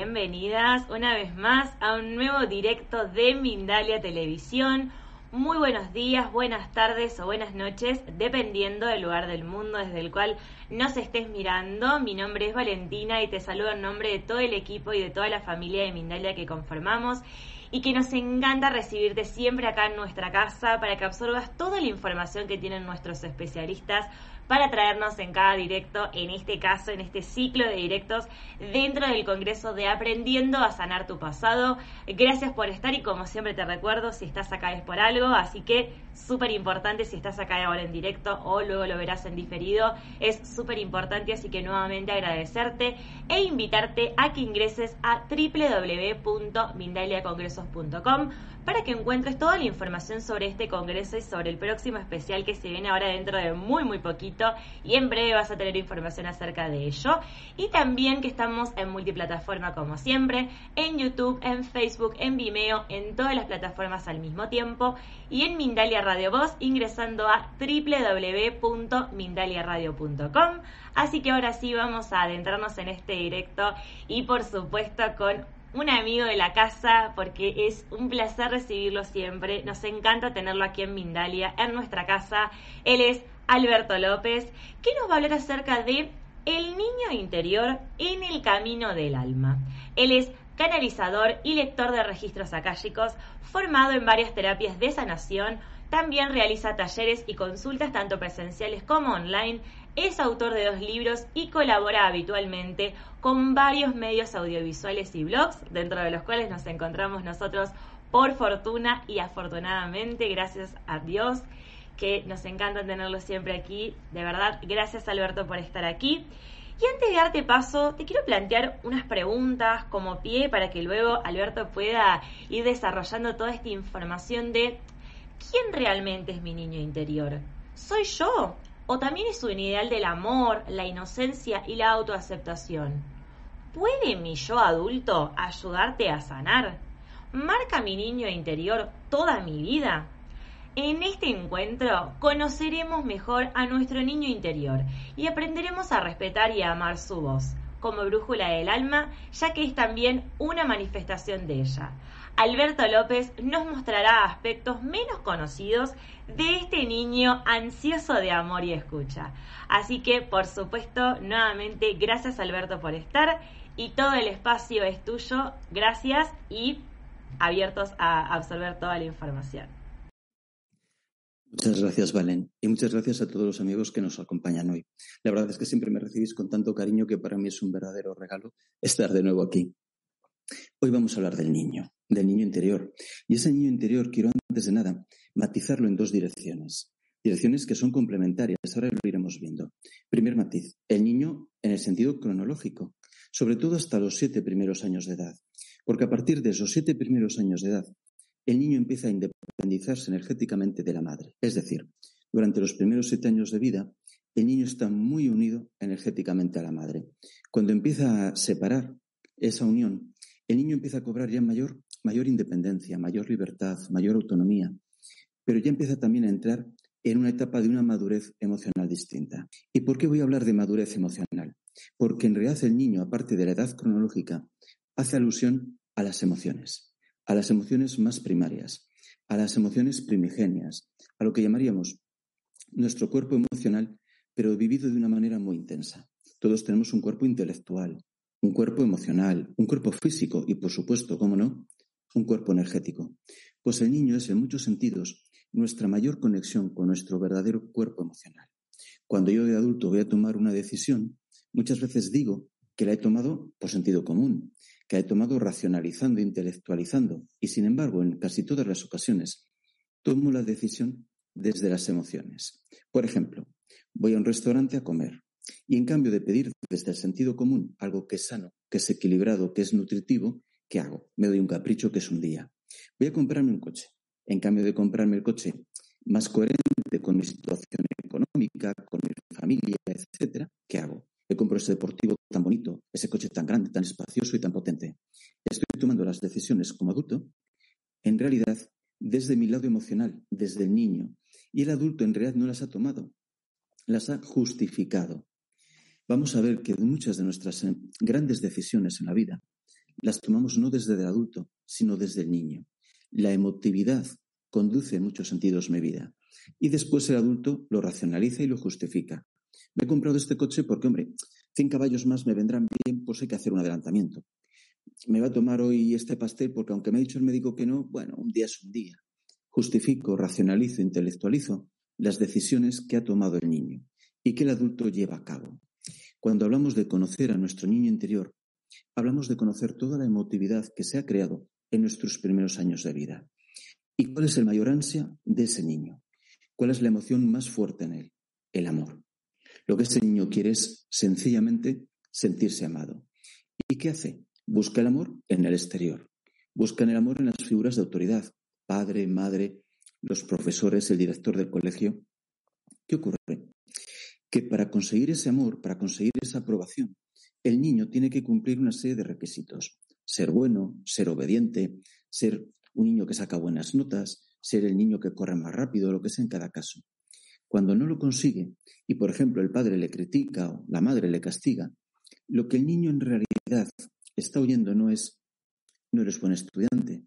Bienvenidas una vez más a un nuevo directo de Mindalia Televisión. Muy buenos días, buenas tardes o buenas noches, dependiendo del lugar del mundo desde el cual nos estés mirando. Mi nombre es Valentina y te saludo en nombre de todo el equipo y de toda la familia de Mindalia que conformamos y que nos encanta recibirte siempre acá en nuestra casa para que absorbas toda la información que tienen nuestros especialistas para traernos en cada directo, en este caso, en este ciclo de directos dentro del Congreso de Aprendiendo a Sanar tu Pasado. Gracias por estar y como siempre te recuerdo, si estás acá es por algo, así que súper importante si estás acá ahora en directo o luego lo verás en diferido, es súper importante, así que nuevamente agradecerte e invitarte a que ingreses a www.mindaliacongresos.com para que encuentres toda la información sobre este congreso y sobre el próximo especial que se viene ahora dentro de muy muy poquito y en breve vas a tener información acerca de ello y también que estamos en multiplataforma como siempre, en YouTube, en Facebook, en Vimeo, en todas las plataformas al mismo tiempo y en Mindalia Radio Voz ingresando a www.mindaliaradio.com. Así que ahora sí vamos a adentrarnos en este directo y por supuesto con un amigo de la casa porque es un placer recibirlo siempre. Nos encanta tenerlo aquí en Mindalia, en nuestra casa. Él es Alberto López, que nos va a hablar acerca de el niño interior en el camino del alma. Él es canalizador y lector de registros akáshicos, formado en varias terapias de sanación, también realiza talleres y consultas tanto presenciales como online, es autor de dos libros y colabora habitualmente con varios medios audiovisuales y blogs, dentro de los cuales nos encontramos nosotros por fortuna y afortunadamente, gracias a Dios, que nos encanta tenerlo siempre aquí. De verdad, gracias Alberto por estar aquí. Y antes de darte paso, te quiero plantear unas preguntas como pie para que luego Alberto pueda ir desarrollando toda esta información de quién realmente es mi niño interior. ¿Soy yo? ¿O también es un ideal del amor, la inocencia y la autoaceptación? ¿Puede mi yo adulto ayudarte a sanar? ¿Marca mi niño interior toda mi vida? En este encuentro conoceremos mejor a nuestro niño interior y aprenderemos a respetar y a amar su voz como brújula del alma, ya que es también una manifestación de ella. Alberto López nos mostrará aspectos menos conocidos de este niño ansioso de amor y escucha. Así que, por supuesto, nuevamente, gracias Alberto por estar y todo el espacio es tuyo. Gracias y abiertos a absorber toda la información. Muchas gracias, Valen. Y muchas gracias a todos los amigos que nos acompañan hoy. La verdad es que siempre me recibís con tanto cariño que para mí es un verdadero regalo estar de nuevo aquí. Hoy vamos a hablar del niño, del niño interior. Y ese niño interior quiero antes de nada matizarlo en dos direcciones. Direcciones que son complementarias. Ahora lo iremos viendo. Primer matiz, el niño en el sentido cronológico, sobre todo hasta los siete primeros años de edad. Porque a partir de esos siete primeros años de edad el niño empieza a independizarse energéticamente de la madre. Es decir, durante los primeros siete años de vida, el niño está muy unido energéticamente a la madre. Cuando empieza a separar esa unión, el niño empieza a cobrar ya mayor, independencia, mayor libertad, mayor autonomía, pero ya empieza también a entrar en una etapa de una madurez emocional distinta. ¿Y por qué voy a hablar de madurez emocional? Porque en realidad el niño, aparte de la edad cronológica, hace alusión a las emociones a las emociones más primarias, a las emociones primigenias, a lo que llamaríamos nuestro cuerpo emocional, pero vivido de una manera muy intensa. todos tenemos un cuerpo intelectual, un cuerpo emocional, un cuerpo físico y, por supuesto, cómo no, un cuerpo energético. Pues el niño es, en muchos sentidos, nuestra mayor conexión con nuestro verdadero cuerpo emocional. Cuando yo de adulto voy a tomar una decisión, muchas veces digo que la he tomado por sentido común, que la he tomado racionalizando, intelectualizando, y sin embargo, en casi todas las ocasiones, tomo la decisión desde las emociones. Por ejemplo, voy a un restaurante a comer y en cambio de pedir desde el sentido común algo que es sano, que es equilibrado, que es nutritivo, ¿qué hago? Me doy un capricho que es un día. Voy a comprarme un coche. En cambio de comprarme el coche más coherente con mi situación económica, con mi familia, etcétera, ¿qué hago? Me compro ese deportivo tan bonito, ese coche tan grande, tan espacioso y tan potente. Estoy tomando las decisiones como adulto, en realidad, desde mi lado emocional, desde el niño. Y el adulto en realidad no las ha tomado, las ha justificado. Vamos a ver que muchas de nuestras eh, grandes decisiones en la vida las tomamos no desde el adulto, sino desde el niño. La emotividad conduce en muchos sentidos mi vida. Y después el adulto lo racionaliza y lo justifica. Me he comprado este coche porque, hombre, 100 caballos más me vendrán bien, pues hay que hacer un adelantamiento. Me va a tomar hoy este pastel porque aunque me ha dicho el médico que no, bueno, un día es un día. Justifico, racionalizo, intelectualizo las decisiones que ha tomado el niño y que el adulto lleva a cabo. Cuando hablamos de conocer a nuestro niño interior, hablamos de conocer toda la emotividad que se ha creado en nuestros primeros años de vida. ¿Y cuál es el mayor ansia de ese niño? ¿Cuál es la emoción más fuerte en él? El amor. Lo que ese niño quiere es sencillamente sentirse amado. ¿Y qué hace? Busca el amor en el exterior. Busca el amor en las figuras de autoridad, padre, madre, los profesores, el director del colegio. ¿Qué ocurre? Que para conseguir ese amor, para conseguir esa aprobación, el niño tiene que cumplir una serie de requisitos. Ser bueno, ser obediente, ser un niño que saca buenas notas, ser el niño que corre más rápido, lo que sea en cada caso. Cuando no lo consigue y, por ejemplo, el padre le critica o la madre le castiga, lo que el niño en realidad está oyendo no es no eres buen estudiante,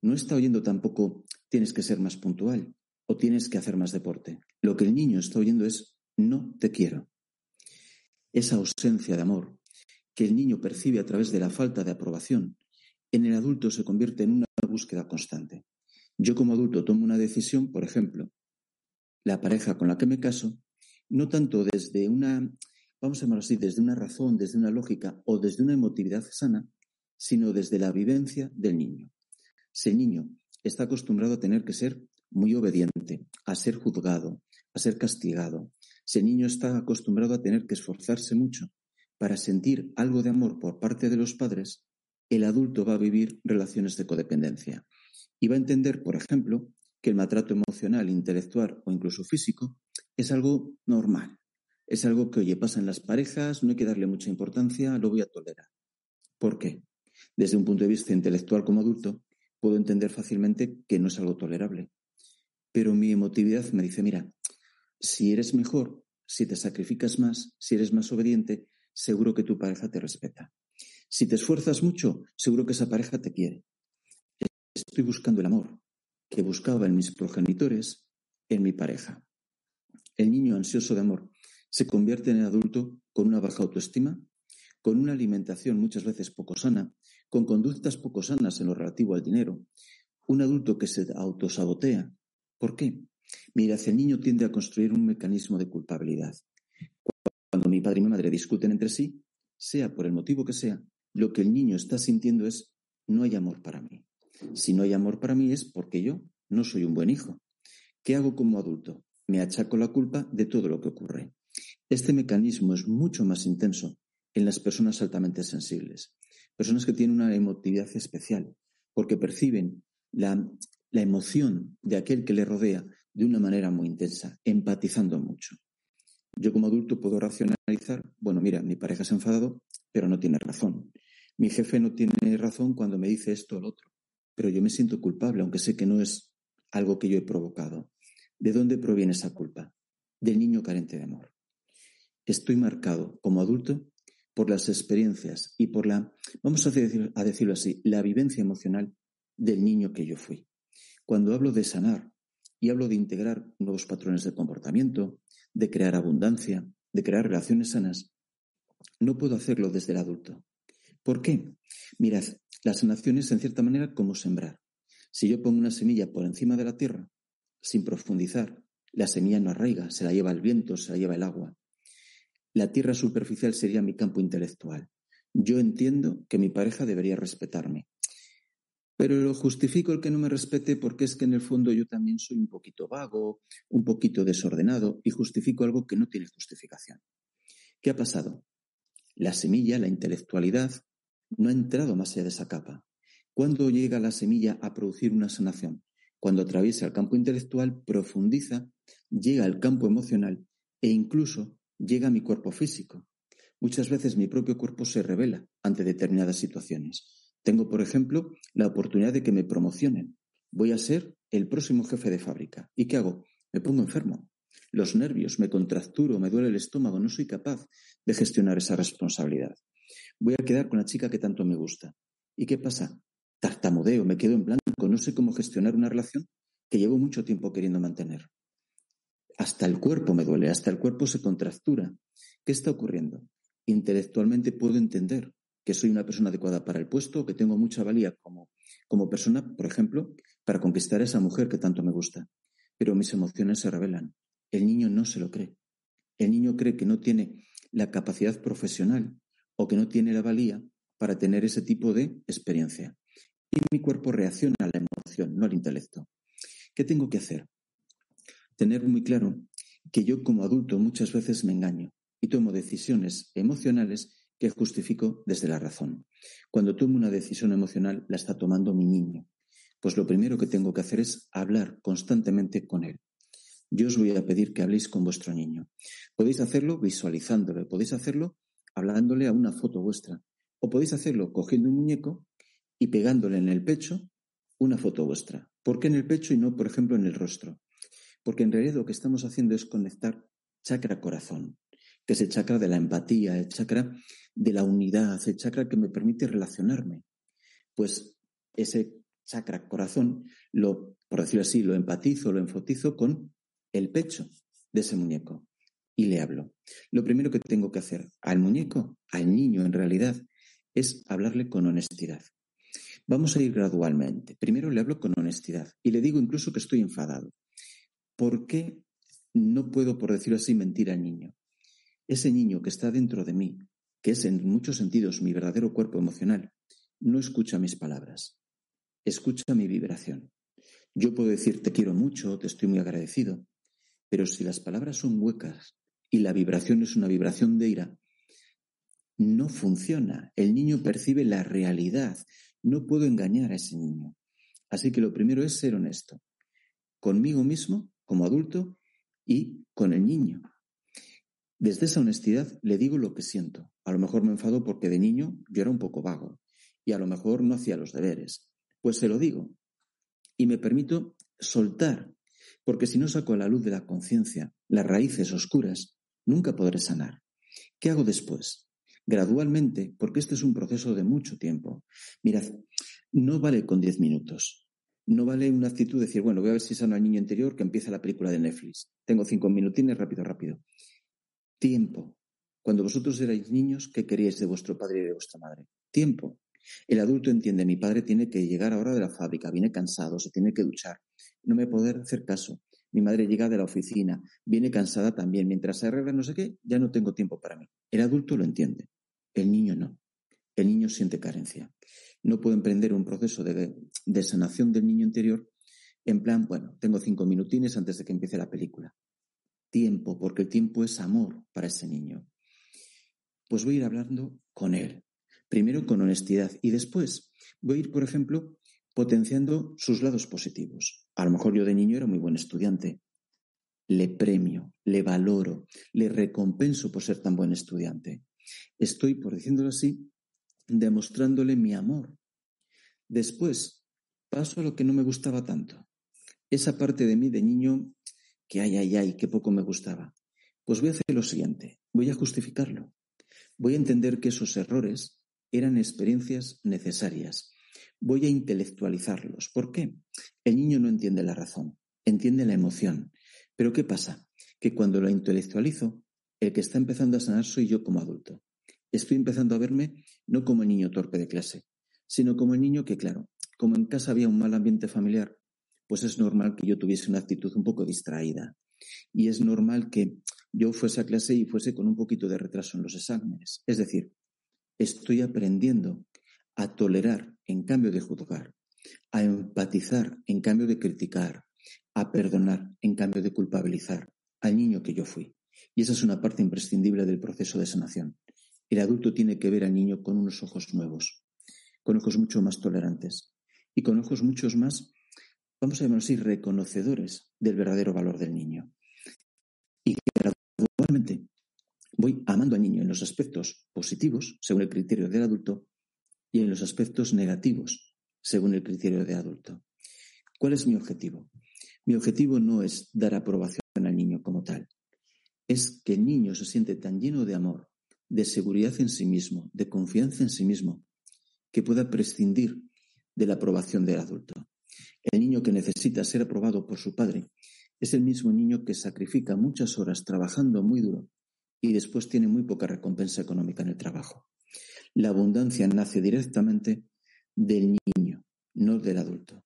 no está oyendo tampoco tienes que ser más puntual o tienes que hacer más deporte. Lo que el niño está oyendo es no te quiero. Esa ausencia de amor que el niño percibe a través de la falta de aprobación, en el adulto se convierte en una búsqueda constante. Yo como adulto tomo una decisión, por ejemplo, la pareja con la que me caso, no tanto desde una, vamos a llamarlo así, desde una razón, desde una lógica o desde una emotividad sana, sino desde la vivencia del niño. Si niño está acostumbrado a tener que ser muy obediente, a ser juzgado, a ser castigado, el niño está acostumbrado a tener que esforzarse mucho para sentir algo de amor por parte de los padres, el adulto va a vivir relaciones de codependencia y va a entender, por ejemplo, que el maltrato emocional, intelectual o incluso físico es algo normal. Es algo que, oye, pasa en las parejas, no hay que darle mucha importancia, lo voy a tolerar. ¿Por qué? Desde un punto de vista intelectual como adulto, puedo entender fácilmente que no es algo tolerable. Pero mi emotividad me dice, mira, si eres mejor, si te sacrificas más, si eres más obediente, seguro que tu pareja te respeta. Si te esfuerzas mucho, seguro que esa pareja te quiere. Estoy buscando el amor, que buscaba en mis progenitores, en mi pareja. El niño ansioso de amor se convierte en el adulto con una baja autoestima, con una alimentación muchas veces poco sana, con conductas poco sanas en lo relativo al dinero, un adulto que se autosabotea. ¿Por qué? Mira, el niño tiende a construir un mecanismo de culpabilidad. Cuando mi padre y mi madre discuten entre sí, sea por el motivo que sea, lo que el niño está sintiendo es no hay amor para mí. Si no hay amor para mí es porque yo no soy un buen hijo. ¿Qué hago como adulto? Me achaco la culpa de todo lo que ocurre. Este mecanismo es mucho más intenso en las personas altamente sensibles, personas que tienen una emotividad especial, porque perciben la, la emoción de aquel que le rodea de una manera muy intensa, empatizando mucho. Yo como adulto puedo racionalizar, bueno, mira, mi pareja se ha enfadado, pero no tiene razón. Mi jefe no tiene razón cuando me dice esto o lo otro pero yo me siento culpable, aunque sé que no es algo que yo he provocado. ¿De dónde proviene esa culpa? Del niño carente de amor. Estoy marcado como adulto por las experiencias y por la, vamos a, decirlo así, la vivencia emocional del niño que yo fui. Cuando hablo de sanar y hablo de integrar nuevos patrones de comportamiento, de crear abundancia, de crear relaciones sanas, No puedo hacerlo desde el adulto. ¿Por qué? Mirad, la sanación es en cierta manera como sembrar. Si yo pongo una semilla por encima de la tierra, sin profundizar, la semilla no arraiga, se la lleva el viento, se la lleva el agua. La tierra superficial sería mi campo intelectual. Yo entiendo que mi pareja debería respetarme. Pero lo justifico el que no me respete porque es que en el fondo yo también soy un poquito vago, un poquito desordenado y justifico algo que no tiene justificación. ¿Qué ha pasado? La semilla, la intelectualidad, no ha entrado más allá de esa capa. ¿Cuándo llega la semilla a producir una sanación? Cuando atraviesa el campo intelectual, profundiza, llega al campo emocional e incluso llega a mi cuerpo físico. Muchas veces mi propio cuerpo se revela ante determinadas situaciones. Tengo, por ejemplo, la oportunidad de que me promocionen. Voy a ser el próximo jefe de fábrica. ¿Y qué hago? Me pongo enfermo. Los nervios, me contracturo, me duele el estómago, no soy capaz de gestionar esa responsabilidad. Voy a quedar con la chica que tanto me gusta. ¿Y qué pasa? Tartamudeo, me quedo en blanco, no sé cómo gestionar una relación que llevo mucho tiempo queriendo mantener. Hasta el cuerpo me duele, hasta el cuerpo se contractura. ¿Qué está ocurriendo? Intelectualmente puedo entender que soy una persona adecuada para el puesto, que tengo mucha valía como, como persona, por ejemplo, para conquistar a esa mujer que tanto me gusta. Pero mis emociones se revelan. El niño no se lo cree. El niño cree que no tiene la capacidad profesional o que no tiene la valía para tener ese tipo de experiencia. Y mi cuerpo reacciona a la emoción, no al intelecto. ¿Qué tengo que hacer? Tener muy claro que yo como adulto muchas veces me engaño y tomo decisiones emocionales que justifico desde la razón. Cuando tomo una decisión emocional, la está tomando mi niño. Pues lo primero que tengo que hacer es hablar constantemente con él. Yo os voy a pedir que habléis con vuestro niño. Podéis hacerlo visualizándolo, podéis hacerlo hablándole a una foto vuestra, o podéis hacerlo cogiendo un muñeco y pegándole en el pecho una foto vuestra. ¿Por qué en el pecho y no, por ejemplo, en el rostro? Porque en realidad lo que estamos haciendo es conectar chakra corazón que es el chakra de la empatía, el chakra de la unidad, el chakra que me permite relacionarme. Pues ese chakra corazón, lo, por decirlo así, lo empatizo, lo enfotizo con el pecho de ese muñeco y le hablo. Lo primero que tengo que hacer al muñeco, al niño en realidad, es hablarle con honestidad. Vamos a ir gradualmente. Primero le hablo con honestidad y le digo incluso que estoy enfadado. ¿Por qué no puedo, por decirlo así, mentir al niño? Ese niño que está dentro de mí, que es en muchos sentidos mi verdadero cuerpo emocional, no escucha mis palabras, escucha mi vibración. Yo puedo decir te quiero mucho, te estoy muy agradecido, pero si las palabras son huecas y la vibración es una vibración de ira, no funciona. El niño percibe la realidad. No puedo engañar a ese niño. Así que lo primero es ser honesto conmigo mismo como adulto y con el niño. Desde esa honestidad le digo lo que siento. A lo mejor me enfado porque de niño yo era un poco vago y a lo mejor no hacía los deberes. Pues se lo digo y me permito soltar, porque si no saco a la luz de la conciencia las raíces oscuras, nunca podré sanar. ¿Qué hago después? Gradualmente, porque este es un proceso de mucho tiempo. Mirad, no vale con diez minutos. No vale una actitud de decir, bueno, voy a ver si sano al niño interior que empieza la película de Netflix. Tengo cinco minutines, rápido, rápido. Tiempo. Cuando vosotros erais niños, ¿qué queríais de vuestro padre y de vuestra madre? Tiempo. El adulto entiende, mi padre tiene que llegar ahora de la fábrica, viene cansado, se tiene que duchar, no me poder hacer caso. Mi madre llega de la oficina, viene cansada también, mientras se arregla no sé qué, ya no tengo tiempo para mí. El adulto lo entiende, el niño no. El niño siente carencia. No puedo emprender un proceso de, de sanación del niño interior en plan, bueno, tengo cinco minutines antes de que empiece la película tiempo, porque el tiempo es amor para ese niño. Pues voy a ir hablando con él, primero con honestidad y después voy a ir, por ejemplo, potenciando sus lados positivos. A lo mejor yo de niño era muy buen estudiante. Le premio, le valoro, le recompenso por ser tan buen estudiante. Estoy, por decirlo así, demostrándole mi amor. Después paso a lo que no me gustaba tanto. Esa parte de mí de niño que ay, ay, ay, qué poco me gustaba. Pues voy a hacer lo siguiente, voy a justificarlo. Voy a entender que esos errores eran experiencias necesarias. Voy a intelectualizarlos. ¿Por qué? El niño no entiende la razón, entiende la emoción. Pero ¿qué pasa? Que cuando lo intelectualizo, el que está empezando a sanar soy yo como adulto. estoy empezando a verme no como el niño torpe de clase, sino como el niño que, claro, como en casa había un mal ambiente familiar, pues es normal que yo tuviese una actitud un poco distraída. Y es normal que yo fuese a clase y fuese con un poquito de retraso en los exámenes. Es decir, estoy aprendiendo a tolerar en cambio de juzgar, a empatizar en cambio de criticar, a perdonar en cambio de culpabilizar al niño que yo fui. Y esa es una parte imprescindible del proceso de sanación. El adulto tiene que ver al niño con unos ojos nuevos, con ojos mucho más tolerantes y con ojos muchos más, vamos a llamarlo así, reconocedores del verdadero valor del niño. Y gradualmente voy amando al niño en los aspectos positivos, según el criterio del adulto, y en los aspectos negativos, según el criterio del adulto. ¿Cuál es mi objetivo? Mi objetivo no es dar aprobación al niño como tal, es que el niño se siente tan lleno de amor, de seguridad en sí mismo, de confianza en sí mismo, que pueda prescindir de la aprobación del adulto. El niño que necesita ser aprobado por su padre es el mismo niño que sacrifica muchas horas trabajando muy duro y después tiene muy poca recompensa económica en el trabajo. La abundancia nace directamente del niño, no del adulto.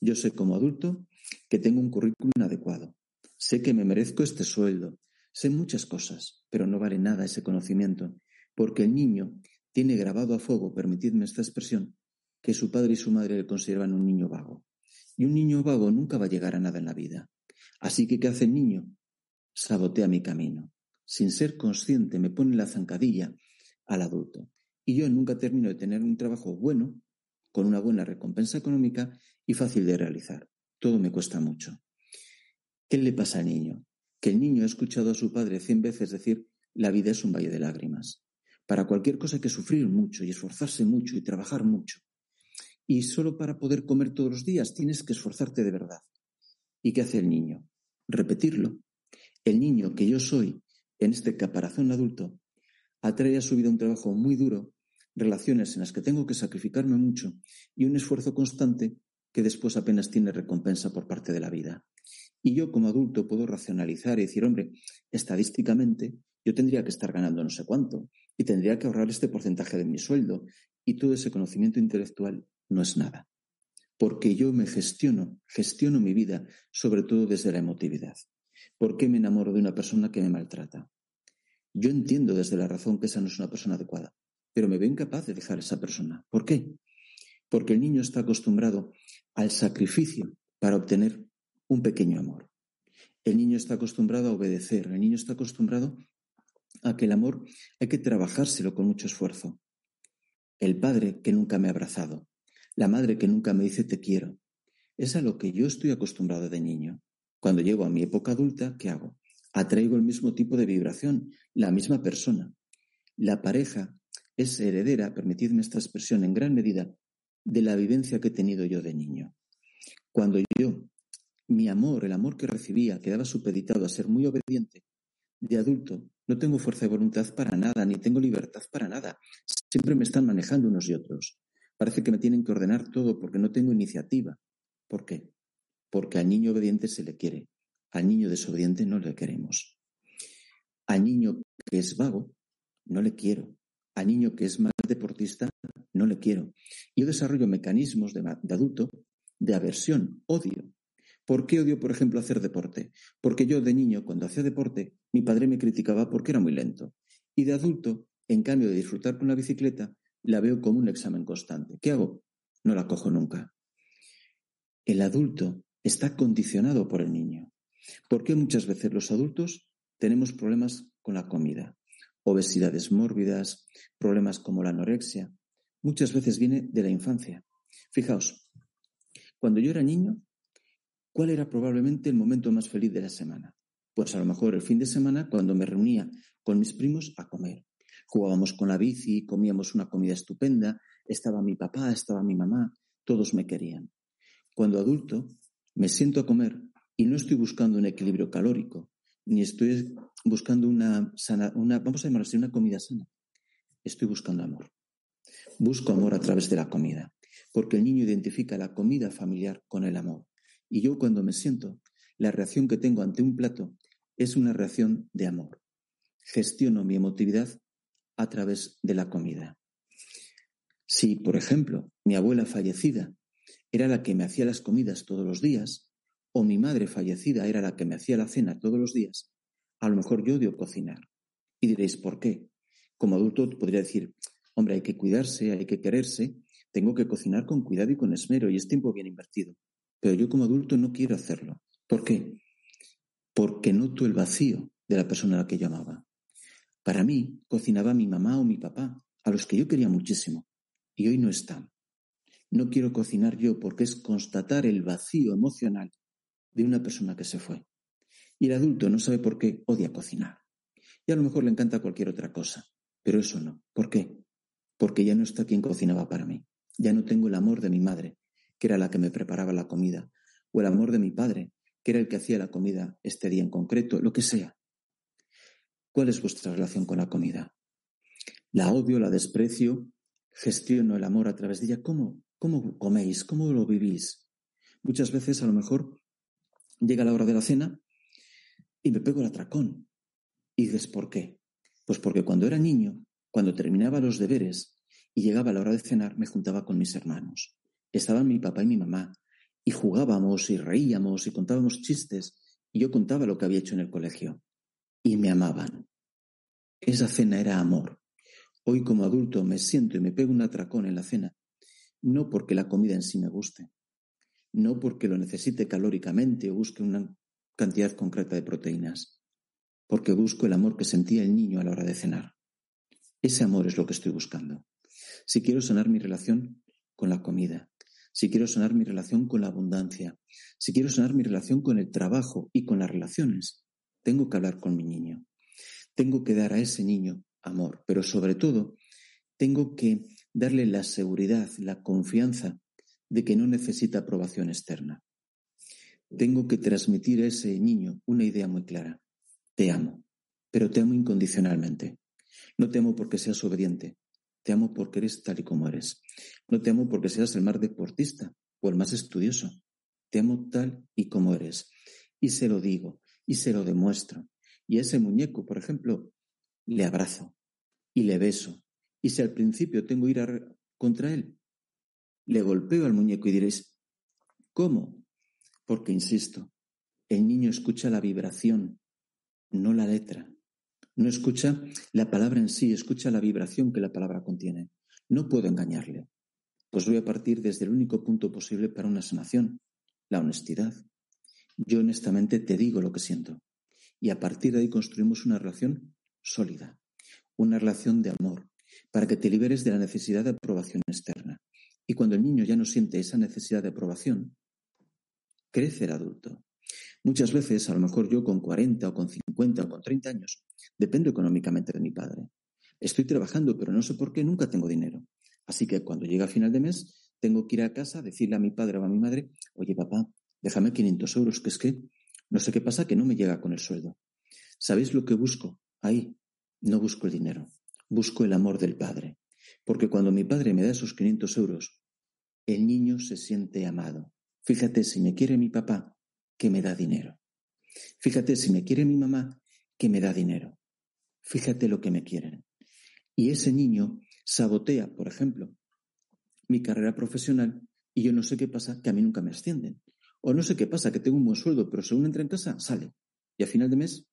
Yo sé como adulto que tengo un currículum adecuado, sé que me merezco este sueldo, sé muchas cosas, pero no vale nada ese conocimiento, porque el niño tiene grabado a fuego, permitidme esta expresión, que su padre y su madre le consideraban un niño vago. Y un niño vago nunca va a llegar a nada en la vida. Así que, ¿qué hace el niño? Sabotea mi camino. Sin ser consciente, me pone la zancadilla al adulto. Y yo nunca termino de tener un trabajo bueno, con una buena recompensa económica y fácil de realizar. Todo me cuesta mucho. ¿Qué le pasa al niño? Que el niño ha escuchado a su padre cien veces decir, la vida es un valle de lágrimas. Para cualquier cosa hay que sufrir mucho y esforzarse mucho y trabajar mucho. Y solo para poder comer todos los días tienes que esforzarte de verdad. ¿Y qué hace el niño? Repetirlo. El niño que yo soy en este caparazón adulto atrae a su vida un trabajo muy duro, relaciones en las que tengo que sacrificarme mucho y un esfuerzo constante que después apenas tiene recompensa por parte de la vida. Y yo como adulto puedo racionalizar y decir, hombre, estadísticamente yo tendría que estar ganando no sé cuánto y tendría que ahorrar este porcentaje de mi sueldo y todo ese conocimiento intelectual no es nada. Porque yo me gestiono, gestiono mi vida, sobre todo desde la emotividad. ¿Por qué me enamoro de una persona que me maltrata? Yo entiendo desde la razón que esa no es una persona adecuada, pero me veo incapaz de dejar a esa persona. ¿Por qué? Porque el niño está acostumbrado al sacrificio para obtener un pequeño amor. El niño está acostumbrado a obedecer, el niño está acostumbrado a que el amor hay que trabajárselo con mucho esfuerzo. El padre que nunca me ha abrazado, la madre que nunca me dice te quiero. Es a lo que yo estoy acostumbrado de niño. Cuando llego a mi época adulta, ¿qué hago? Atraigo el mismo tipo de vibración, la misma persona. La pareja es heredera, permitidme esta expresión, en gran medida, de la vivencia que he tenido yo de niño. Cuando yo, mi amor, el amor que recibía, quedaba supeditado a ser muy obediente, de adulto no tengo fuerza de voluntad para nada, ni tengo libertad para nada. Siempre me están manejando unos y otros. Parece que me tienen que ordenar todo porque no tengo iniciativa. ¿Por qué? Porque al niño obediente se le quiere, al niño desobediente no le queremos. Al niño que es vago, no le quiero. Al niño que es mal deportista, no le quiero. Yo desarrollo mecanismos de, de adulto de aversión, odio. ¿Por qué odio, por ejemplo, hacer deporte? Porque yo de niño, cuando hacía deporte, mi padre me criticaba porque era muy lento. Y de adulto, en cambio de disfrutar con la bicicleta, la veo como un examen constante. ¿Qué hago? No la cojo nunca. El adulto está condicionado por el niño. ¿Por qué muchas veces los adultos tenemos problemas con la comida? Obesidades mórbidas, problemas como la anorexia. Muchas veces viene de la infancia. Fijaos, cuando yo era niño, ¿cuál era probablemente el momento más feliz de la semana? Pues a lo mejor el fin de semana cuando me reunía con mis primos a comer. Jugábamos con la bici, comíamos una comida estupenda, estaba mi papá, estaba mi mamá, todos me querían. Cuando adulto, me siento a comer y no estoy buscando un equilibrio calórico, ni estoy buscando una sana, una, vamos a llamarlo una comida sana. Estoy buscando amor. Busco amor a través de la comida, porque el niño identifica la comida familiar con el amor. Y yo cuando me siento, la reacción que tengo ante un plato es una reacción de amor. Gestiono mi emotividad a través de la comida. Si, por ejemplo, mi abuela fallecida era la que me hacía las comidas todos los días, o mi madre fallecida era la que me hacía la cena todos los días, a lo mejor yo odio cocinar. Y diréis, ¿por qué? Como adulto podría decir, hombre, hay que cuidarse, hay que quererse, tengo que cocinar con cuidado y con esmero y es tiempo bien invertido. Pero yo como adulto no quiero hacerlo. ¿Por qué? Porque noto el vacío de la persona a la que yo amaba. Para mí, cocinaba mi mamá o mi papá, a los que yo quería muchísimo, y hoy no están. No quiero cocinar yo porque es constatar el vacío emocional de una persona que se fue. Y el adulto no sabe por qué odia cocinar. Y a lo mejor le encanta cualquier otra cosa, pero eso no. ¿Por qué? Porque ya no está quien cocinaba para mí. Ya no tengo el amor de mi madre, que era la que me preparaba la comida, o el amor de mi padre, que era el que hacía la comida este día en concreto, lo que sea. ¿Cuál es vuestra relación con la comida? ¿La odio, la desprecio? ¿Gestiono el amor a través de ella? ¿Cómo, cómo coméis? ¿Cómo lo vivís? Muchas veces a lo mejor llega la hora de la cena y me pego el atracón. Y dices, ¿por qué? Pues porque cuando era niño, cuando terminaba los deberes y llegaba la hora de cenar, me juntaba con mis hermanos. Estaban mi papá y mi mamá, y jugábamos y reíamos y contábamos chistes, y yo contaba lo que había hecho en el colegio. Y me amaban. Esa cena era amor. Hoy como adulto me siento y me pego un atracón en la cena, no porque la comida en sí me guste, no porque lo necesite calóricamente o busque una cantidad concreta de proteínas, porque busco el amor que sentía el niño a la hora de cenar. Ese amor es lo que estoy buscando. Si quiero sanar mi relación con la comida, si quiero sanar mi relación con la abundancia, si quiero sanar mi relación con el trabajo y con las relaciones, tengo que hablar con mi niño. Tengo que dar a ese niño amor, pero sobre todo tengo que darle la seguridad, la confianza de que no necesita aprobación externa. Tengo que transmitir a ese niño una idea muy clara. Te amo, pero te amo incondicionalmente. No te amo porque seas obediente, te amo porque eres tal y como eres. No te amo porque seas el más deportista o el más estudioso. Te amo tal y como eres. Y se lo digo y se lo demuestro. Y ese muñeco, por ejemplo, le abrazo y le beso. Y si al principio tengo que ir contra él, le golpeo al muñeco y diréis, ¿cómo? Porque, insisto, el niño escucha la vibración, no la letra. No escucha la palabra en sí, escucha la vibración que la palabra contiene. No puedo engañarle. Pues voy a partir desde el único punto posible para una sanación, la honestidad. Yo honestamente te digo lo que siento. Y a partir de ahí construimos una relación sólida, una relación de amor, para que te liberes de la necesidad de aprobación externa. Y cuando el niño ya no siente esa necesidad de aprobación, crece el adulto. Muchas veces, a lo mejor yo con 40 o con 50 o con 30 años, dependo económicamente de mi padre. Estoy trabajando, pero no sé por qué nunca tengo dinero. Así que cuando llega final de mes, tengo que ir a casa, decirle a mi padre o a mi madre, oye papá, déjame 500 euros, que es que no sé qué pasa, que no me llega con el sueldo. ¿Sabéis lo que busco? Ahí no busco el dinero, busco el amor del padre. Porque cuando mi padre me da esos 500 euros, el niño se siente amado. Fíjate, si me quiere mi papá, que me da dinero. Fíjate, si me quiere mi mamá, que me da dinero. Fíjate lo que me quieren. Y ese niño sabotea, por ejemplo, mi carrera profesional y yo no sé qué pasa, que a mí nunca me ascienden. O no sé qué pasa, que tengo un buen sueldo, pero según entra en casa, sale. Y a final de mes,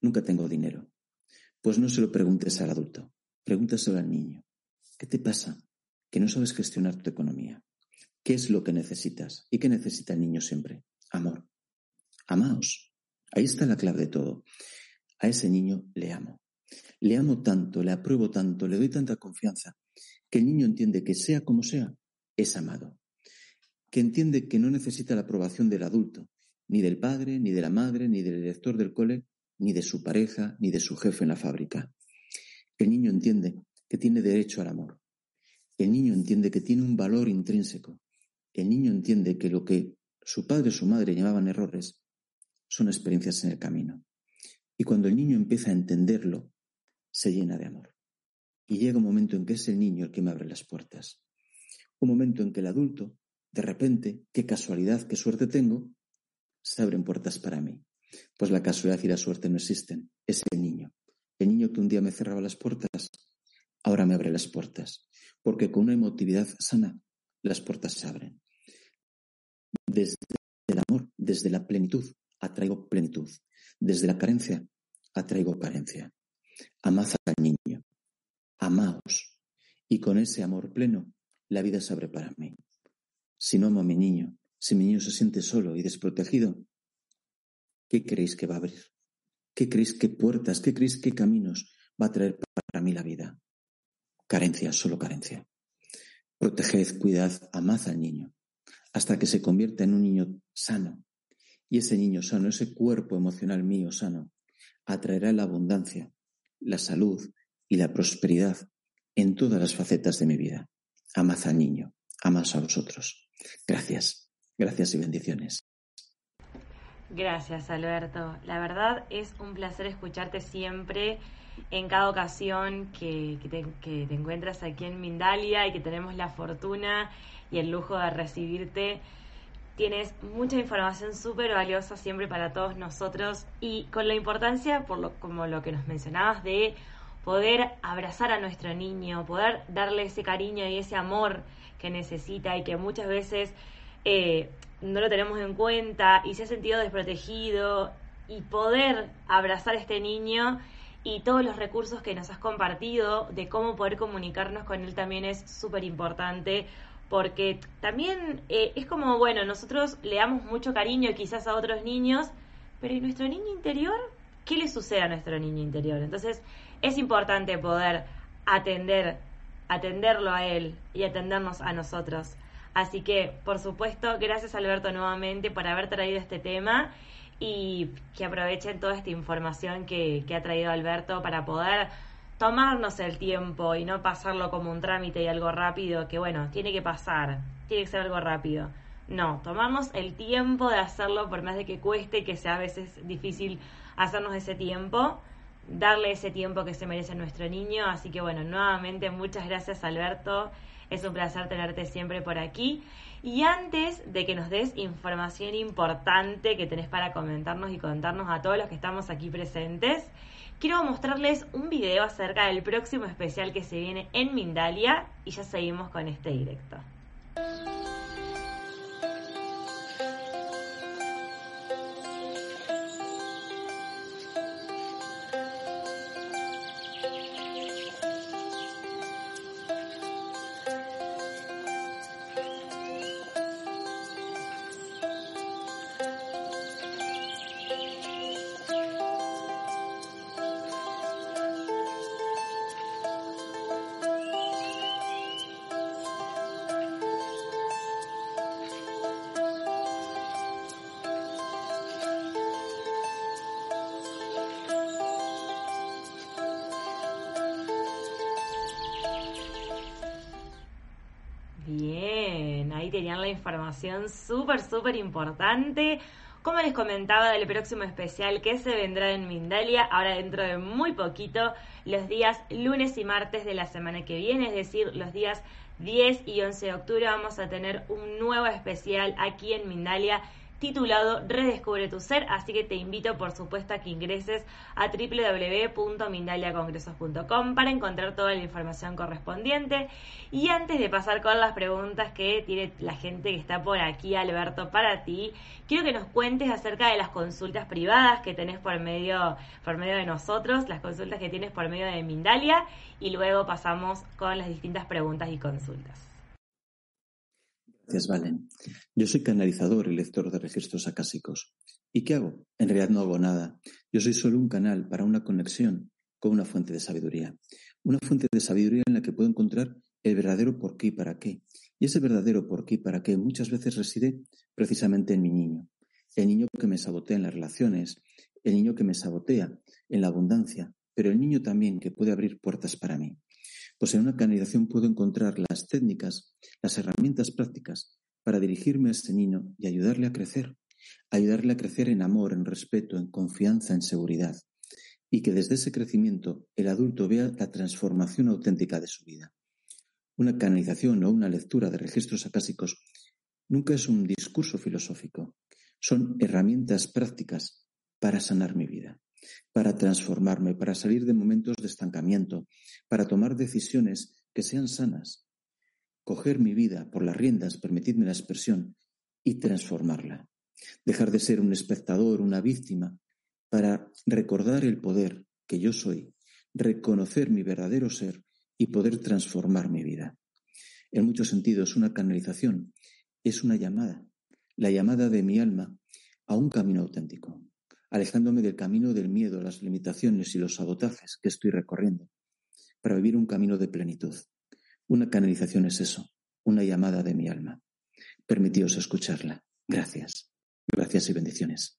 nunca tengo dinero. Pues no se lo preguntes al adulto, pregúntaselo al niño. ¿Qué te pasa? Que no sabes gestionar tu economía. ¿Qué es lo que necesitas? ¿Y qué necesita el niño siempre? Amor. Amaos. Ahí está la clave de todo. A ese niño le amo. Le amo tanto, le apruebo tanto, le doy tanta confianza, que el niño entiende que sea como sea, es amado. Que entiende que no necesita la aprobación del adulto, ni del padre, ni de la madre, ni del director del cole, ni de su pareja, ni de su jefe en la fábrica. El niño entiende que tiene derecho al amor. El niño entiende que tiene un valor intrínseco. El niño entiende que lo que su padre y su madre llamaban errores son experiencias en el camino. Y cuando el niño empieza a entenderlo, se llena de amor. Y llega un momento en que es el niño el que me abre las puertas. Un momento en que el adulto, de repente, qué casualidad, qué suerte tengo, se abren puertas para mí. Pues la casualidad y la suerte no existen, es el niño. El niño que un día me cerraba las puertas, ahora me abre las puertas, porque con una emotividad sana las puertas se abren. Desde el amor, desde la plenitud, atraigo plenitud. Desde la carencia, atraigo carencia. Amad al niño, amaos, y con ese amor pleno, la vida se abre para mí. Si no amo a mi niño, si mi niño se siente solo y desprotegido, ¿qué creéis que va a abrir? ¿Qué creéis qué puertas, qué creéis qué caminos va a traer para mí la vida? Carencia, solo carencia. Proteged, cuidad, amad al niño, hasta que se convierta en un niño sano. Y ese niño sano, ese cuerpo emocional mío sano, atraerá la abundancia, la salud y la prosperidad en todas las facetas de mi vida. Amad al niño, amad a vosotros. Gracias, gracias y bendiciones. Gracias, Alberto. La verdad es un placer escucharte siempre en cada ocasión que, te, que, te, encuentras aquí en Mindalia y que tenemos la fortuna y el lujo de recibirte. Tienes mucha información súper valiosa siempre para todos nosotros y con la importancia, por lo, como lo que nos mencionabas, de poder abrazar a nuestro niño, poder darle ese cariño y ese amor que necesita y que muchas veces eh, no lo tenemos en cuenta y se ha sentido desprotegido y poder abrazar a este niño y todos los recursos que nos has compartido de cómo poder comunicarnos con él también es súper importante porque también eh, es como, bueno, nosotros le damos mucho cariño quizás a otros niños, pero ¿y nuestro niño interior? ¿Qué le sucede a nuestro niño interior? Entonces es importante poder atender, atenderlo a él y atendernos a nosotros. Así que, por supuesto, gracias Alberto nuevamente por haber traído este tema y que aprovechen toda esta información que, ha traído Alberto para poder tomarnos el tiempo y no pasarlo como un trámite y algo rápido, que bueno, tiene que pasar, tiene que ser algo rápido. No, tomarnos el tiempo de hacerlo por más de que cueste, que sea a veces difícil hacernos ese tiempo, darle ese tiempo que se merece nuestro niño. Así que bueno, nuevamente muchas gracias Alberto es un placer tenerte siempre por aquí. Y antes de que nos des información importante que tenés para comentarnos y contarnos a todos los que estamos aquí presentes, quiero mostrarles un video acerca del próximo especial que se viene en Mindalia y ya seguimos con este directo. Información súper, súper importante. Como les comentaba del próximo especial que se vendrá en Mindalia, ahora dentro de muy poquito, los días lunes y martes de la semana que viene, es decir, los días 10 y 11 de octubre vamos a tener un nuevo especial aquí en Mindalia titulado Redescubre tu ser, así que te invito por supuesto a que ingreses a www.mindaliacongresos.com para encontrar toda la información correspondiente. Y antes de pasar con las preguntas que tiene la gente que está por aquí, Alberto, para ti, quiero que nos cuentes acerca de las consultas privadas que tenés por medio, por medio de nosotros, las consultas que tienes por medio de Mindalia, y luego pasamos con las distintas preguntas y consultas. Gracias, Valen. Yo soy canalizador y lector de registros acásicos. ¿Y qué hago? En realidad no hago nada. Yo soy solo un canal para una conexión con una fuente de sabiduría. Una fuente de sabiduría en la que puedo encontrar el verdadero por qué y para qué. Y ese verdadero por qué y para qué muchas veces reside precisamente en mi niño. El niño que me sabotea en las relaciones, el niño que me sabotea en la abundancia, pero el niño también que puede abrir puertas para mí. Pues en una canalización puedo encontrar las técnicas, las herramientas prácticas para dirigirme a este niño y ayudarle a crecer, ayudarle a crecer en amor, en respeto, en confianza, en seguridad, y que desde ese crecimiento el adulto vea la transformación auténtica de su vida. Una canalización o una lectura de registros acásicos nunca es un discurso filosófico, son herramientas prácticas para sanar mi vida. Para transformarme, para salir de momentos de estancamiento, para tomar decisiones que sean sanas, coger mi vida por las riendas, permitidme la expresión, y transformarla. Dejar de ser un espectador, una víctima, para recordar el poder que yo soy, reconocer mi verdadero ser y poder transformar mi vida. En muchos sentidos, una canalización es una llamada, la llamada de mi alma a un camino auténtico, alejándome del camino del miedo, las limitaciones y los sabotajes que estoy recorriendo, para vivir un camino de plenitud. Una canalización es eso, una llamada de mi alma. Permitíos escucharla. Gracias. Gracias y bendiciones.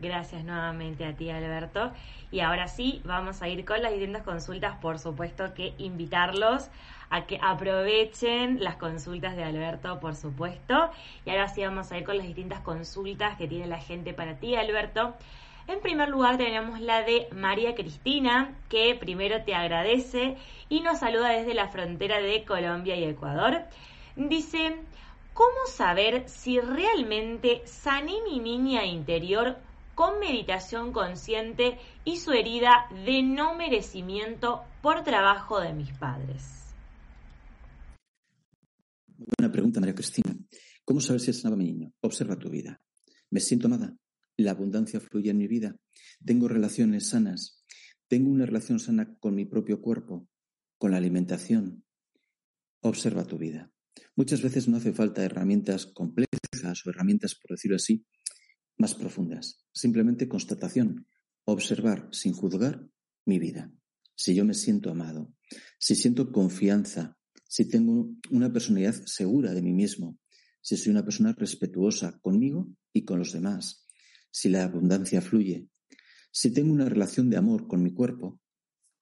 Gracias nuevamente a ti, Alberto. Y ahora sí, vamos a ir con las distintas consultas. Por supuesto que invitarlos a que aprovechen las consultas de Alberto, por supuesto. Y ahora sí vamos a ir con las distintas consultas que tiene la gente para ti, Alberto. En primer lugar tenemos la de María Cristina, que primero te agradece y nos saluda desde la frontera de Colombia y Ecuador. Dice, ¿cómo saber si realmente sané mi niña interior con meditación consciente y su herida de no merecimiento por trabajo de mis padres? Buena pregunta, María Cristina. ¿Cómo saber si sanaba mi niño? Observa tu vida. ¿Me siento amada? ¿La abundancia fluye en mi vida? ¿Tengo relaciones sanas? ¿Tengo una relación sana con mi propio cuerpo? ¿Con la alimentación? Observa tu vida. Muchas veces no hace falta herramientas complejas o herramientas, por decirlo así, más profundas. Simplemente constatación, observar sin juzgar mi vida. Si yo me siento amado, si siento confianza, si tengo una personalidad segura de mí mismo, si soy una persona respetuosa conmigo y con los demás, si la abundancia fluye, si tengo una relación de amor con mi cuerpo,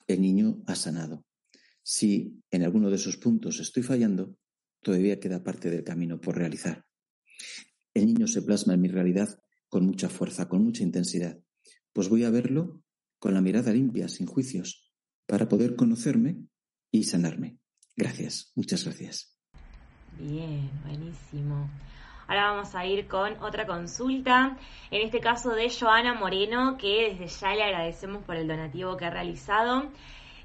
el niño ha sanado. Si en alguno de esos puntos estoy fallando, todavía queda parte del camino por realizar. El niño se plasma en mi realidad con mucha fuerza, con mucha intensidad. Pues voy a verlo con la mirada limpia, sin juicios, para poder conocerme y sanarme. Gracias, muchas gracias. Bien, buenísimo. Ahora vamos a ir con otra consulta, en este caso de Joana Moreno, que desde ya le agradecemos por el donativo que ha realizado.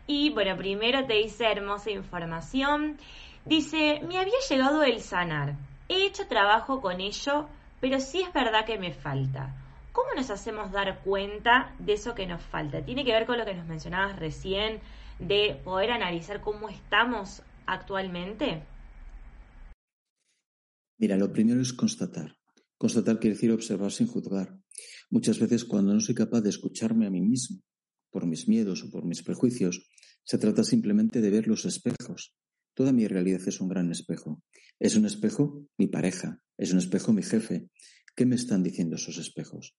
Y bueno, primero te dice hermosa información. Dice, me había llegado el sanar. He hecho trabajo con ello, pero sí es verdad que me falta. ¿Cómo nos hacemos dar cuenta de eso que nos falta? Tiene que ver con lo que nos mencionabas recién, de poder analizar cómo estamos actualmente. Mira, lo primero es constatar. Constatar quiere decir observar sin juzgar. Muchas veces cuando no soy capaz de escucharme a mí mismo, por mis miedos o por mis prejuicios, se trata simplemente de ver los espejos. Toda mi realidad es un gran espejo. Es un espejo mi pareja, es un espejo mi jefe. ¿Qué me están diciendo esos espejos?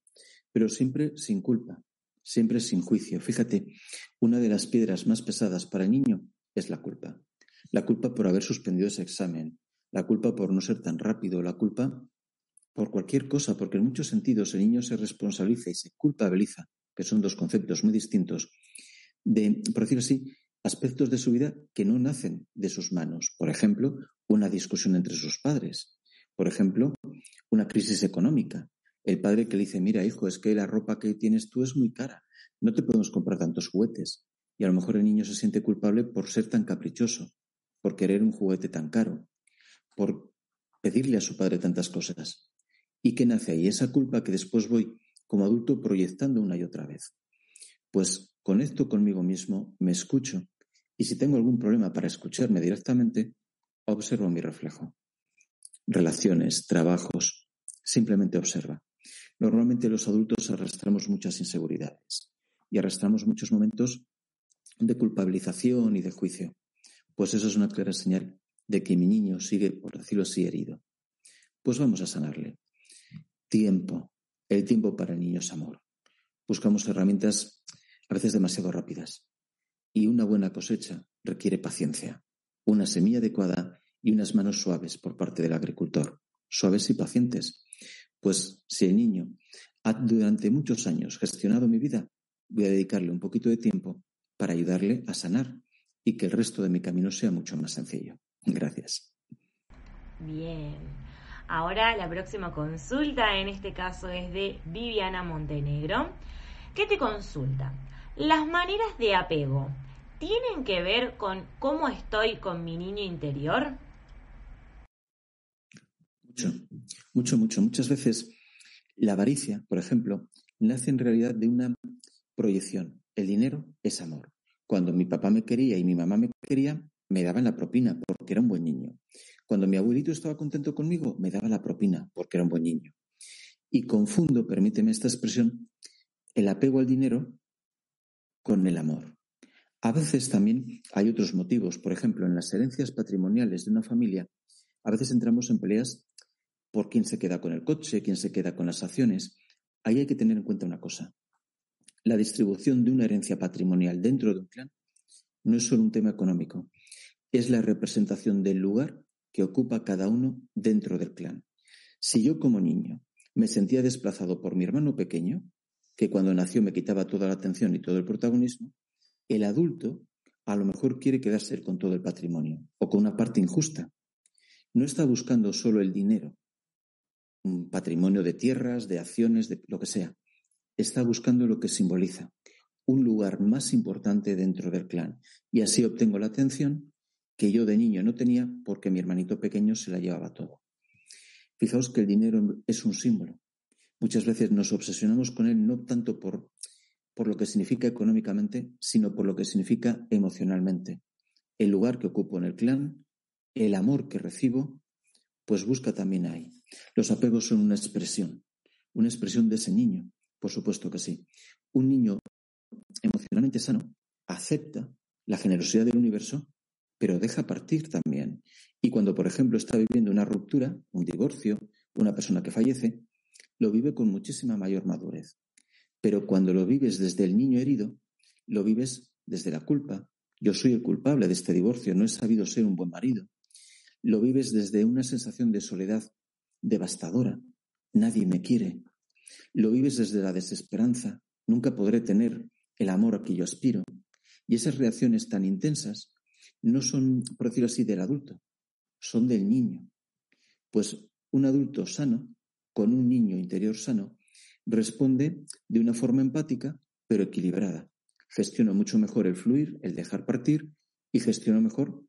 Pero siempre sin culpa, siempre sin juicio. Fíjate, una de las piedras más pesadas para el niño es la culpa. La culpa por haber suspendido ese examen, la culpa por no ser tan rápido, la culpa por cualquier cosa, porque en muchos sentidos el niño se responsabiliza y se culpabiliza, que son dos conceptos muy distintos, de, por decirlo así, aspectos de su vida que no nacen de sus manos. Por ejemplo, una discusión entre sus padres. Por ejemplo, una crisis económica. El padre que le dice, mira, hijo, es que la ropa que tienes tú es muy cara. No te podemos comprar tantos juguetes. Y a lo mejor el niño se siente culpable por ser tan caprichoso, por querer un juguete tan caro por pedirle a su padre tantas cosas. ¿Y qué nace ahí? Esa culpa que después voy como adulto proyectando una y otra vez. Pues conecto conmigo mismo, me escucho y si tengo algún problema para escucharme directamente, observo mi reflejo. Relaciones, trabajos, simplemente observa. Normalmente los adultos arrastramos muchas inseguridades y arrastramos muchos momentos de culpabilización y de juicio. Pues eso es una clara señal de que mi niño sigue, por decirlo así, herido. Pues vamos a sanarle. Tiempo. El tiempo para el niño es amor. Buscamos herramientas a veces demasiado rápidas. Y una buena cosecha requiere paciencia, una semilla adecuada y unas manos suaves por parte del agricultor. Suaves y pacientes. Pues si el niño ha durante muchos años gestionado mi vida, voy a dedicarle un poquito de tiempo para ayudarle a sanar y que el resto de mi camino sea mucho más sencillo. Gracias. Bien. Ahora la próxima consulta, en este caso es de Viviana Montenegro. ¿Qué te consulta? Las maneras de apego tienen que ver con cómo estoy con mi niño interior. Mucho, mucho, mucho. Muchas veces la avaricia, por ejemplo, nace en realidad de una proyección. El dinero es amor. Cuando mi papá me quería y mi mamá me quería, me daban la propina porque era un buen niño. Cuando mi abuelito estaba contento conmigo, me daba la propina porque era un buen niño. Y confundo, permíteme esta expresión, el apego al dinero con el amor. A veces también hay otros motivos. Por ejemplo, en las herencias patrimoniales de una familia, a veces entramos en peleas por quién se queda con el coche, quién se queda con las acciones. Ahí hay que tener en cuenta una cosa. La distribución de una herencia patrimonial dentro de un clan no es solo un tema económico, es la representación del lugar que ocupa cada uno dentro del clan. Si yo como niño me sentía desplazado por mi hermano pequeño, que cuando nació me quitaba toda la atención y todo el protagonismo, el adulto a lo mejor quiere quedarse con todo el patrimonio o con una parte injusta. No está buscando solo el dinero, un patrimonio de tierras, de acciones, de lo que sea. Está buscando lo que simboliza, un lugar más importante dentro del clan. Y así obtengo la atención que yo de niño no tenía porque mi hermanito pequeño se la llevaba todo. Fijaos que el dinero es un símbolo. Muchas veces nos obsesionamos con él no tanto por, por lo que significa económicamente, sino por lo que significa emocionalmente. El lugar que ocupo en el clan, el amor que recibo, pues busca también ahí. Los apegos son una expresión, una expresión de ese niño, por supuesto que sí. Un niño emocionalmente sano acepta la generosidad del universo, pero deja partir también. Y cuando, por ejemplo, está viviendo una ruptura, un divorcio, una persona que fallece, lo vive con muchísima mayor madurez. Pero cuando lo vives desde el niño herido, lo vives desde la culpa. Yo soy el culpable de este divorcio, no he sabido ser un buen marido. Lo vives desde una sensación de soledad devastadora. Nadie me quiere. Lo vives desde la desesperanza. Nunca podré tener el amor a que yo aspiro. Y esas reacciones tan intensas no son, por decirlo así, del adulto, son del niño. Pues un adulto sano, con un niño interior sano, responde de una forma empática, pero equilibrada. Gestiona mucho mejor el fluir, el dejar partir, y gestiona mejor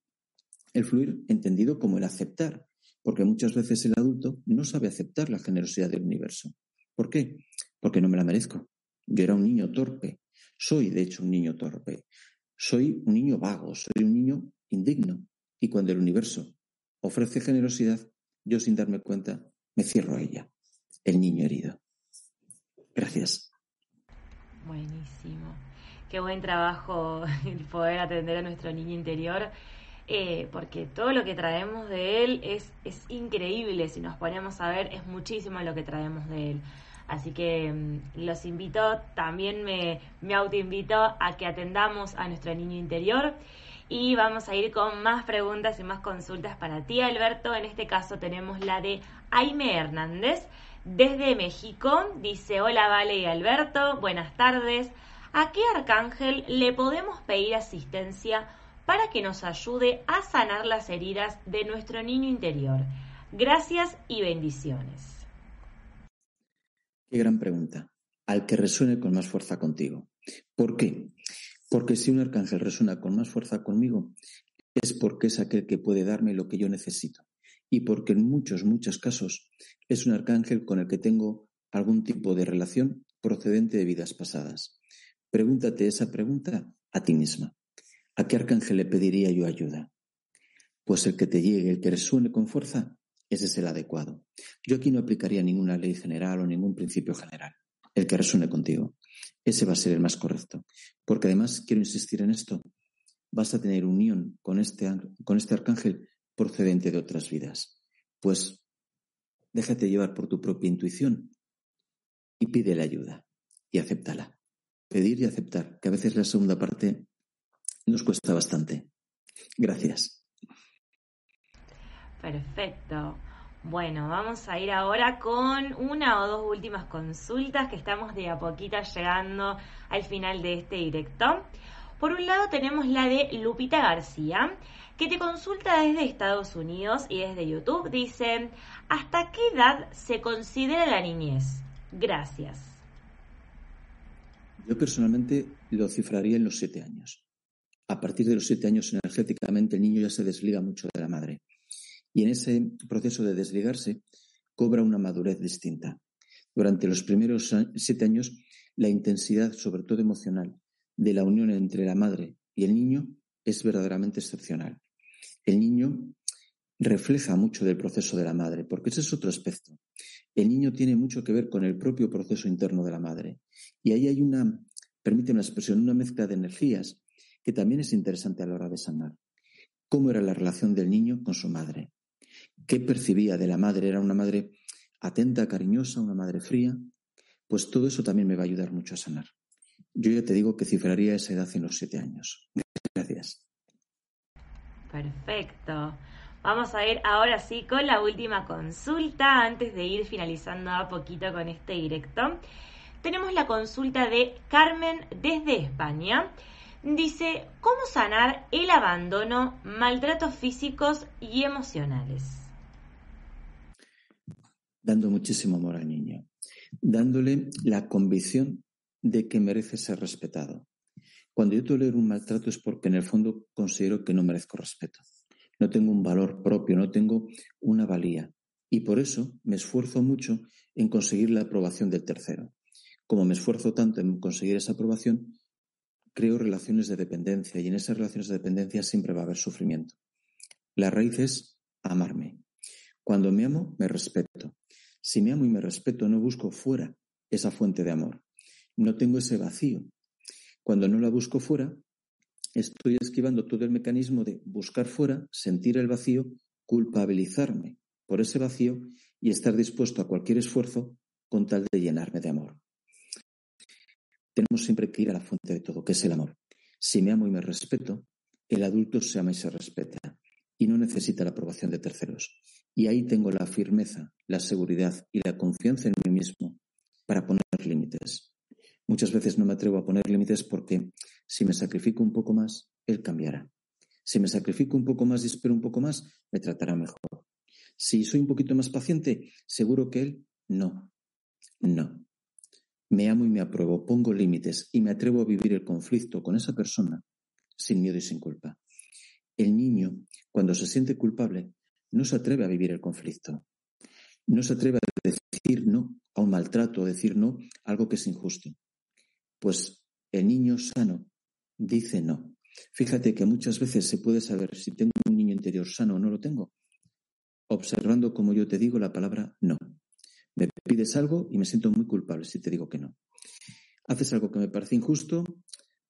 el fluir entendido como el aceptar, porque muchas veces el adulto no sabe aceptar la generosidad del universo. ¿Por qué? Porque no me la merezco. Yo era un niño torpe, soy de hecho un niño torpe, soy un niño vago, soy un niño indigno. Y cuando el universo ofrece generosidad, yo sin darme cuenta me cierro a ella, el niño herido. Gracias. Buenísimo. Qué buen trabajo el poder atender a nuestro niño interior, eh, porque todo lo que traemos de él es, es increíble. Si nos ponemos a ver, es muchísimo lo que traemos de él. Así que mm, los invito, también me, me autoinvito a que atendamos a nuestro niño interior. Y vamos a ir con más preguntas y más consultas para ti, Alberto. En este caso tenemos la de Aime Hernández desde México. Dice, hola Vale y Alberto, buenas tardes. ¿A qué arcángel le podemos pedir asistencia para que nos ayude a sanar las heridas de nuestro niño interior? Gracias y bendiciones. Qué gran pregunta. Al que resuene con más fuerza contigo. ¿Por qué? Porque si un arcángel resuena con más fuerza conmigo, es porque es aquel que puede darme lo que yo necesito y porque en muchos, muchos casos es un arcángel con el que tengo algún tipo de relación procedente de vidas pasadas. Pregúntate esa pregunta a ti misma. ¿A qué arcángel le pediría yo ayuda? Pues el que te llegue, el que resuene con fuerza, ese es el adecuado. Yo aquí no aplicaría ninguna ley general o ningún principio general. El que resuene contigo. Ese va a ser el más correcto. Porque además, quiero insistir en esto, vas a tener unión con este, con este arcángel procedente de otras vidas. Pues déjate llevar por tu propia intuición y pídele ayuda y acéptala. Pedir y aceptar, que a veces la segunda parte nos cuesta bastante. Gracias. Perfecto. Bueno, vamos a ir ahora con una o dos últimas consultas que estamos de a poquito llegando al final de este directo. Por un lado tenemos la de Lupita García, que te consulta desde Estados Unidos y desde YouTube. Dice, ¿hasta qué edad se considera la niñez? Gracias. Yo personalmente lo cifraría en los siete años. A partir de los siete años, energéticamente, el niño ya se desliga mucho de la madre. Y en ese proceso de desligarse, cobra una madurez distinta. Durante los primeros siete años, la intensidad, sobre todo emocional, de la unión entre la madre y el niño es verdaderamente excepcional. El niño refleja mucho del proceso de la madre, porque ese es otro aspecto. El niño tiene mucho que ver con el propio proceso interno de la madre. Y ahí hay una, permíteme la expresión, una mezcla de energías que también es interesante a la hora de sanar. ¿Cómo era la relación del niño con su madre? ¿Qué percibía de la madre? ¿Era una madre atenta, cariñosa, una madre fría? Pues todo eso también me va a ayudar mucho a sanar. Yo ya te digo que cifraría esa edad en los siete años. Gracias. Perfecto. Vamos a ir ahora sí con la última consulta antes de ir finalizando a poquito con este directo. Tenemos la consulta de Carmen desde España. Dice, ¿cómo sanar el abandono, maltratos físicos y emocionales? Dando muchísimo amor al niño, dándole la convicción de que merece ser respetado. Cuando yo tolero un maltrato es porque en el fondo considero que no merezco respeto. No tengo un valor propio, no tengo una valía. Y por eso me esfuerzo mucho en conseguir la aprobación del tercero. Como me esfuerzo tanto en conseguir esa aprobación, creo relaciones de dependencia y en esas relaciones de dependencia siempre va a haber sufrimiento. La raíz es amarme. Cuando me amo, me respeto. Si me amo y me respeto, no busco fuera esa fuente de amor. No tengo ese vacío. Cuando no la busco fuera, estoy esquivando todo el mecanismo de buscar fuera, sentir el vacío, culpabilizarme por ese vacío y estar dispuesto a cualquier esfuerzo con tal de llenarme de amor tenemos siempre que ir a la fuente de todo, que es el amor. Si me amo y me respeto, el adulto se ama y se respeta y no necesita la aprobación de terceros. Y ahí tengo la firmeza, la seguridad y la confianza en mí mismo para poner límites. Muchas veces no me atrevo a poner límites porque si me sacrifico un poco más, él cambiará. Si me sacrifico un poco más y espero un poco más, me tratará mejor. Si soy un poquito más paciente, seguro que él no. No. Me amo y me apruebo, pongo límites y me atrevo a vivir el conflicto con esa persona sin miedo y sin culpa. El niño, cuando se siente culpable, no se atreve a vivir el conflicto. No se atreve a decir no a un maltrato, a decir no a algo que es injusto. Pues el niño sano dice no. Fíjate que muchas veces se puede saber si tengo un niño interior sano o no lo tengo, observando como yo te digo la palabra no. Pides algo y me siento muy culpable si te digo que no. Haces algo que me parece injusto,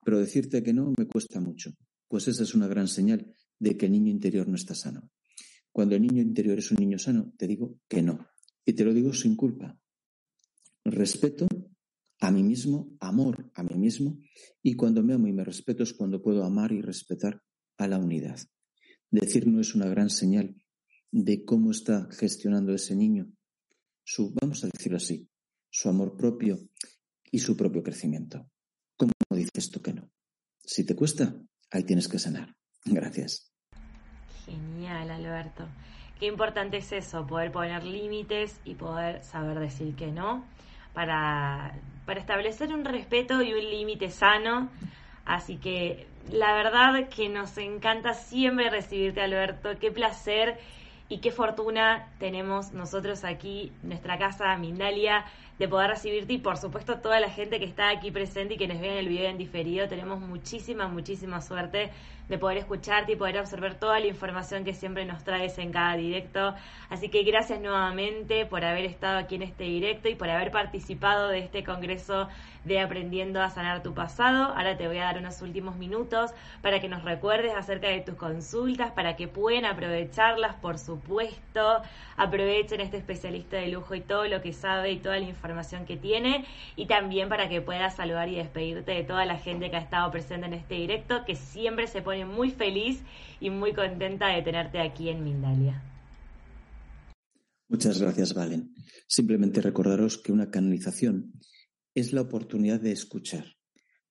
pero decirte que no me cuesta mucho. Pues esa es una gran señal de que el niño interior no está sano. Cuando el niño interior es un niño sano, te digo que no. Y te lo digo sin culpa. Respeto a mí mismo, amor a mí mismo, y cuando me amo y me respeto es cuando puedo amar y respetar a la unidad. Decir no es una gran señal de cómo está gestionando ese niño su, vamos a decirlo así, su amor propio y su propio crecimiento. ¿Cómo dices tú que no? Si te cuesta, ahí tienes que sanar. Gracias. Genial, Alberto. Qué importante es eso, poder poner límites y poder saber decir que no para, para establecer un respeto y un límite sano. Así que la verdad que nos encanta siempre recibirte, Alberto. Qué placer y qué fortuna tenemos nosotros aquí, nuestra casa Mindalia, de poder recibirte y por supuesto toda la gente que está aquí presente y que nos ve en el video en diferido. Tenemos muchísima, muchísima suerte de poder escucharte y poder observar toda la información que siempre nos traes en cada directo. Así que gracias nuevamente por haber estado aquí en este directo y por haber participado de este congreso de Aprendiendo a Sanar tu Pasado. Ahora te voy a dar unos últimos minutos para que nos recuerdes acerca de tus consultas, para que puedan aprovecharlas, por supuesto. Aprovechen este especialista de lujo y todo lo que sabe y toda la información que tiene. Y también para que puedas saludar y despedirte de toda la gente que ha estado presente en este directo, que siempre se pone muy feliz y muy contenta de tenerte aquí en Mindalia. Muchas gracias, Valen. Simplemente recordaros que una canalización es la oportunidad de escuchar,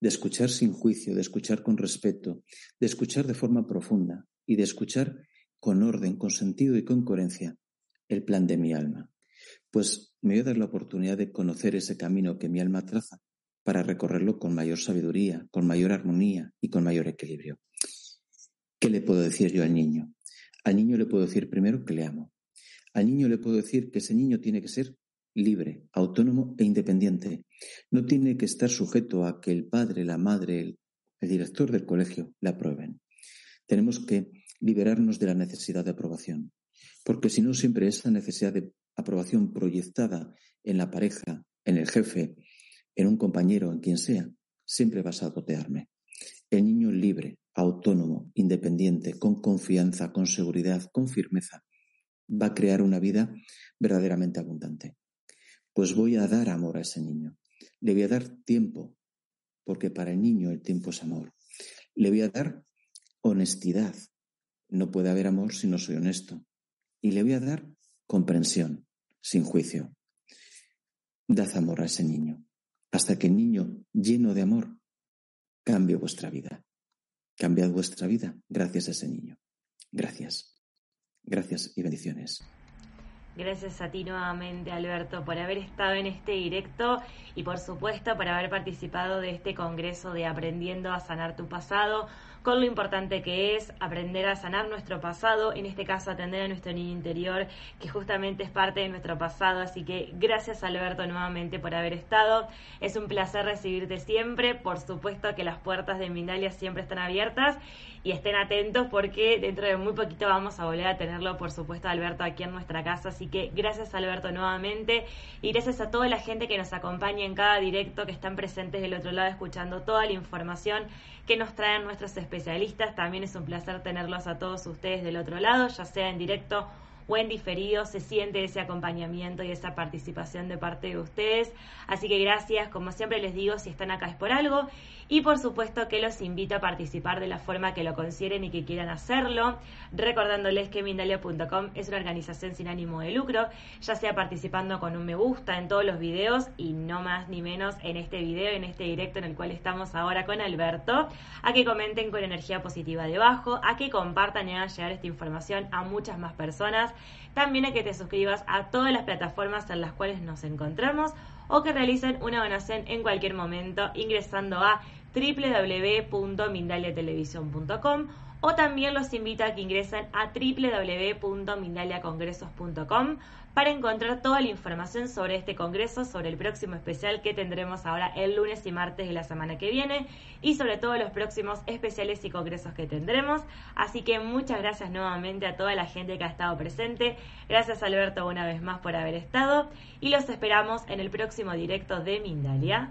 de escuchar sin juicio, de escuchar con respeto, de escuchar de forma profunda y de escuchar con orden, con sentido y con coherencia el plan de mi alma. Pues me voy a dar la oportunidad de conocer ese camino que mi alma traza para recorrerlo con mayor sabiduría, con mayor armonía y con mayor equilibrio. ¿Qué le puedo decir yo al niño? Al niño le puedo decir primero que le amo. Al niño le puedo decir que ese niño tiene que ser libre, autónomo e independiente. No tiene que estar sujeto a que el padre, la madre, el, director del colegio le aprueben. Tenemos que liberarnos de la necesidad de aprobación, porque si no siempre esa necesidad de aprobación proyectada en la pareja, en el jefe, en un compañero, en quien sea, siempre vas a gotearme. El niño libre, autónomo, independiente, con confianza, con seguridad, con firmeza, va a crear una vida verdaderamente abundante. Pues voy a dar amor a ese niño. Le voy a dar tiempo, porque para el niño el tiempo es amor. Le voy a dar honestidad. No puede haber amor si no soy honesto. Y le voy a dar comprensión, sin juicio. Dad amor a ese niño, hasta que el niño, lleno de amor, cambie vuestra vida. Cambiad vuestra vida gracias a ese niño. Gracias. Gracias y bendiciones. Gracias a ti nuevamente, Alberto, por haber estado en este directo y por supuesto por haber participado de este congreso de Aprendiendo a Sanar tu Pasado con lo importante que es aprender a sanar nuestro pasado, en este caso atender a nuestro niño interior, que justamente es parte de nuestro pasado. Así que gracias Alberto nuevamente por haber estado. Es un placer recibirte siempre. Por supuesto que las puertas de Mindalia siempre están abiertas y estén atentos porque dentro de muy poquito vamos a volver a tenerlo, por supuesto, Alberto aquí en nuestra casa. Así que gracias Alberto nuevamente y gracias a toda la gente que nos acompaña en cada directo, que están presentes del otro lado escuchando toda la información que nos traen nuestros También es un placer tenerlos a todos ustedes del otro lado, ya sea en directo o en diferido se siente ese acompañamiento y esa participación de parte de ustedes. Así que gracias, como siempre les digo, si están acá es por algo. Y por supuesto que los invito a participar de la forma que lo consideren y que quieran hacerlo, recordándoles que Mindalia.com es una organización sin ánimo de lucro, ya sea participando con un me gusta en todos los videos y no más ni menos en este video, en este directo en el cual estamos ahora con Alberto, a que comenten con energía positiva debajo, a que compartan y hagan llegar esta información a muchas más personas, también a que te suscribas a todas las plataformas en las cuales nos encontramos o que realicen una donación en cualquier momento ingresando a www.mindaliatelevisión.com o también los invito a que ingresen a www.mindaliacongresos.com para encontrar toda la información sobre este congreso, sobre el próximo especial que tendremos ahora el lunes y martes de la semana que viene y sobre todos los próximos especiales y congresos que tendremos. Así que muchas gracias nuevamente a toda la gente que ha estado presente. Gracias Alberto una vez más por haber estado y los esperamos en el próximo directo de Mindalia.